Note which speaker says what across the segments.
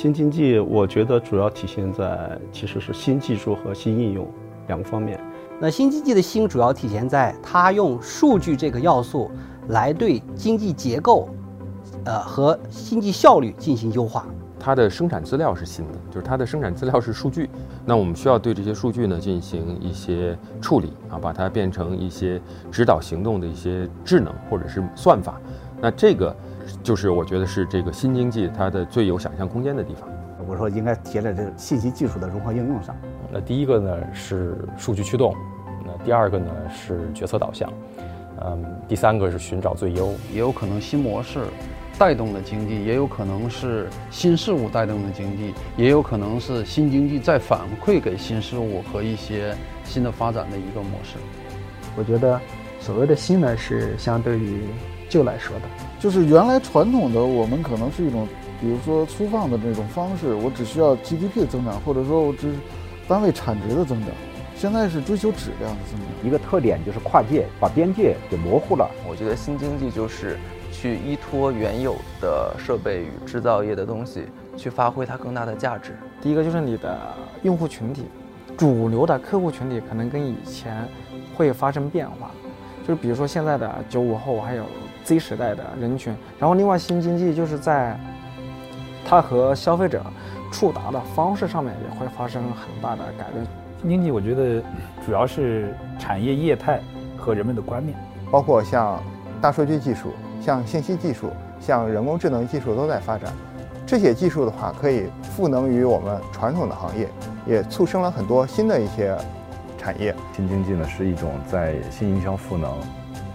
Speaker 1: 新经济，我觉得主要体现在其实是新技术和新应用两个方面。
Speaker 2: 那新经济的新主要体现在它用数据这个要素来对经济结构，呃和经济效率进行优化。
Speaker 3: 它的生产资料是新的，就是它的生产资料是数据。那我们需要对这些数据呢进行一些处理啊，把它变成一些指导行动的一些智能或者是算法。那这个。就是我觉得是这个新经济它的最有想象空间的地方。
Speaker 4: 我说应该体现在这信息技术的融合应用上。
Speaker 5: 那第一个呢是数据驱动，那第二个呢是决策导向，嗯，第三个是寻找最优。
Speaker 6: 也有可能新模式带动了经济，也有可能是新事物带动了经济，也有可能是新经济再反馈给新事物和一些新的发展的一个模式。
Speaker 7: 我觉得所谓的新呢是相对于。就来说的，
Speaker 8: 就是原来传统的我们可能是一种，比如说粗放的这种方式，我只需要 GDP 的增长，或者说我只单位产值的增长。现在是追求质量的增长。
Speaker 4: 一个特点就是跨界，把边界给模糊了。
Speaker 9: 我觉得新经济就是去依托原有的设备与制造业的东西，去发挥它更大的价值。
Speaker 7: 第一个就是你的用户群体，主流的客户群体可能跟以前会发生变化，就是比如说现在的九五后还有。Z 时代的人群，然后另外新经济就是在它和消费者触达的方式上面也会发生很大的改变。
Speaker 10: 新经济我觉得主要是产业业态和人们的观念，
Speaker 11: 包括像大数据技术、像信息技术、像人工智能技术都在发展。这些技术的话，可以赋能于我们传统的行业，也促生了很多新的一些产业。
Speaker 12: 新经济呢是一种在新营销赋能，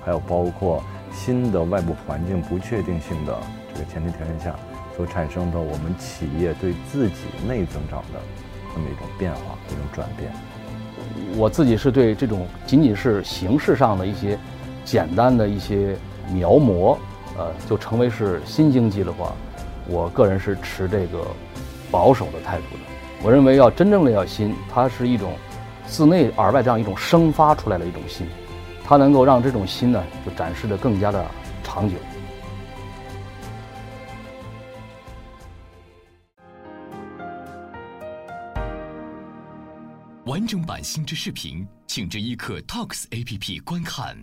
Speaker 12: 还有包括。新的外部环境不确定性的这个前提条件下所产生的，我们企业对自己内增长的这么一种变化、一种转变。
Speaker 13: 我自己是对这种仅仅是形式上的一些简单的一些描摹，呃，就成为是新经济的话，我个人是持这个保守的态度的。我认为要真正的要新，它是一种自内而外这样一种生发出来的一种新。它能够让这种心呢，就展示的更加的长久。
Speaker 14: 完整版新知视频，请至一刻 Talks APP 观看。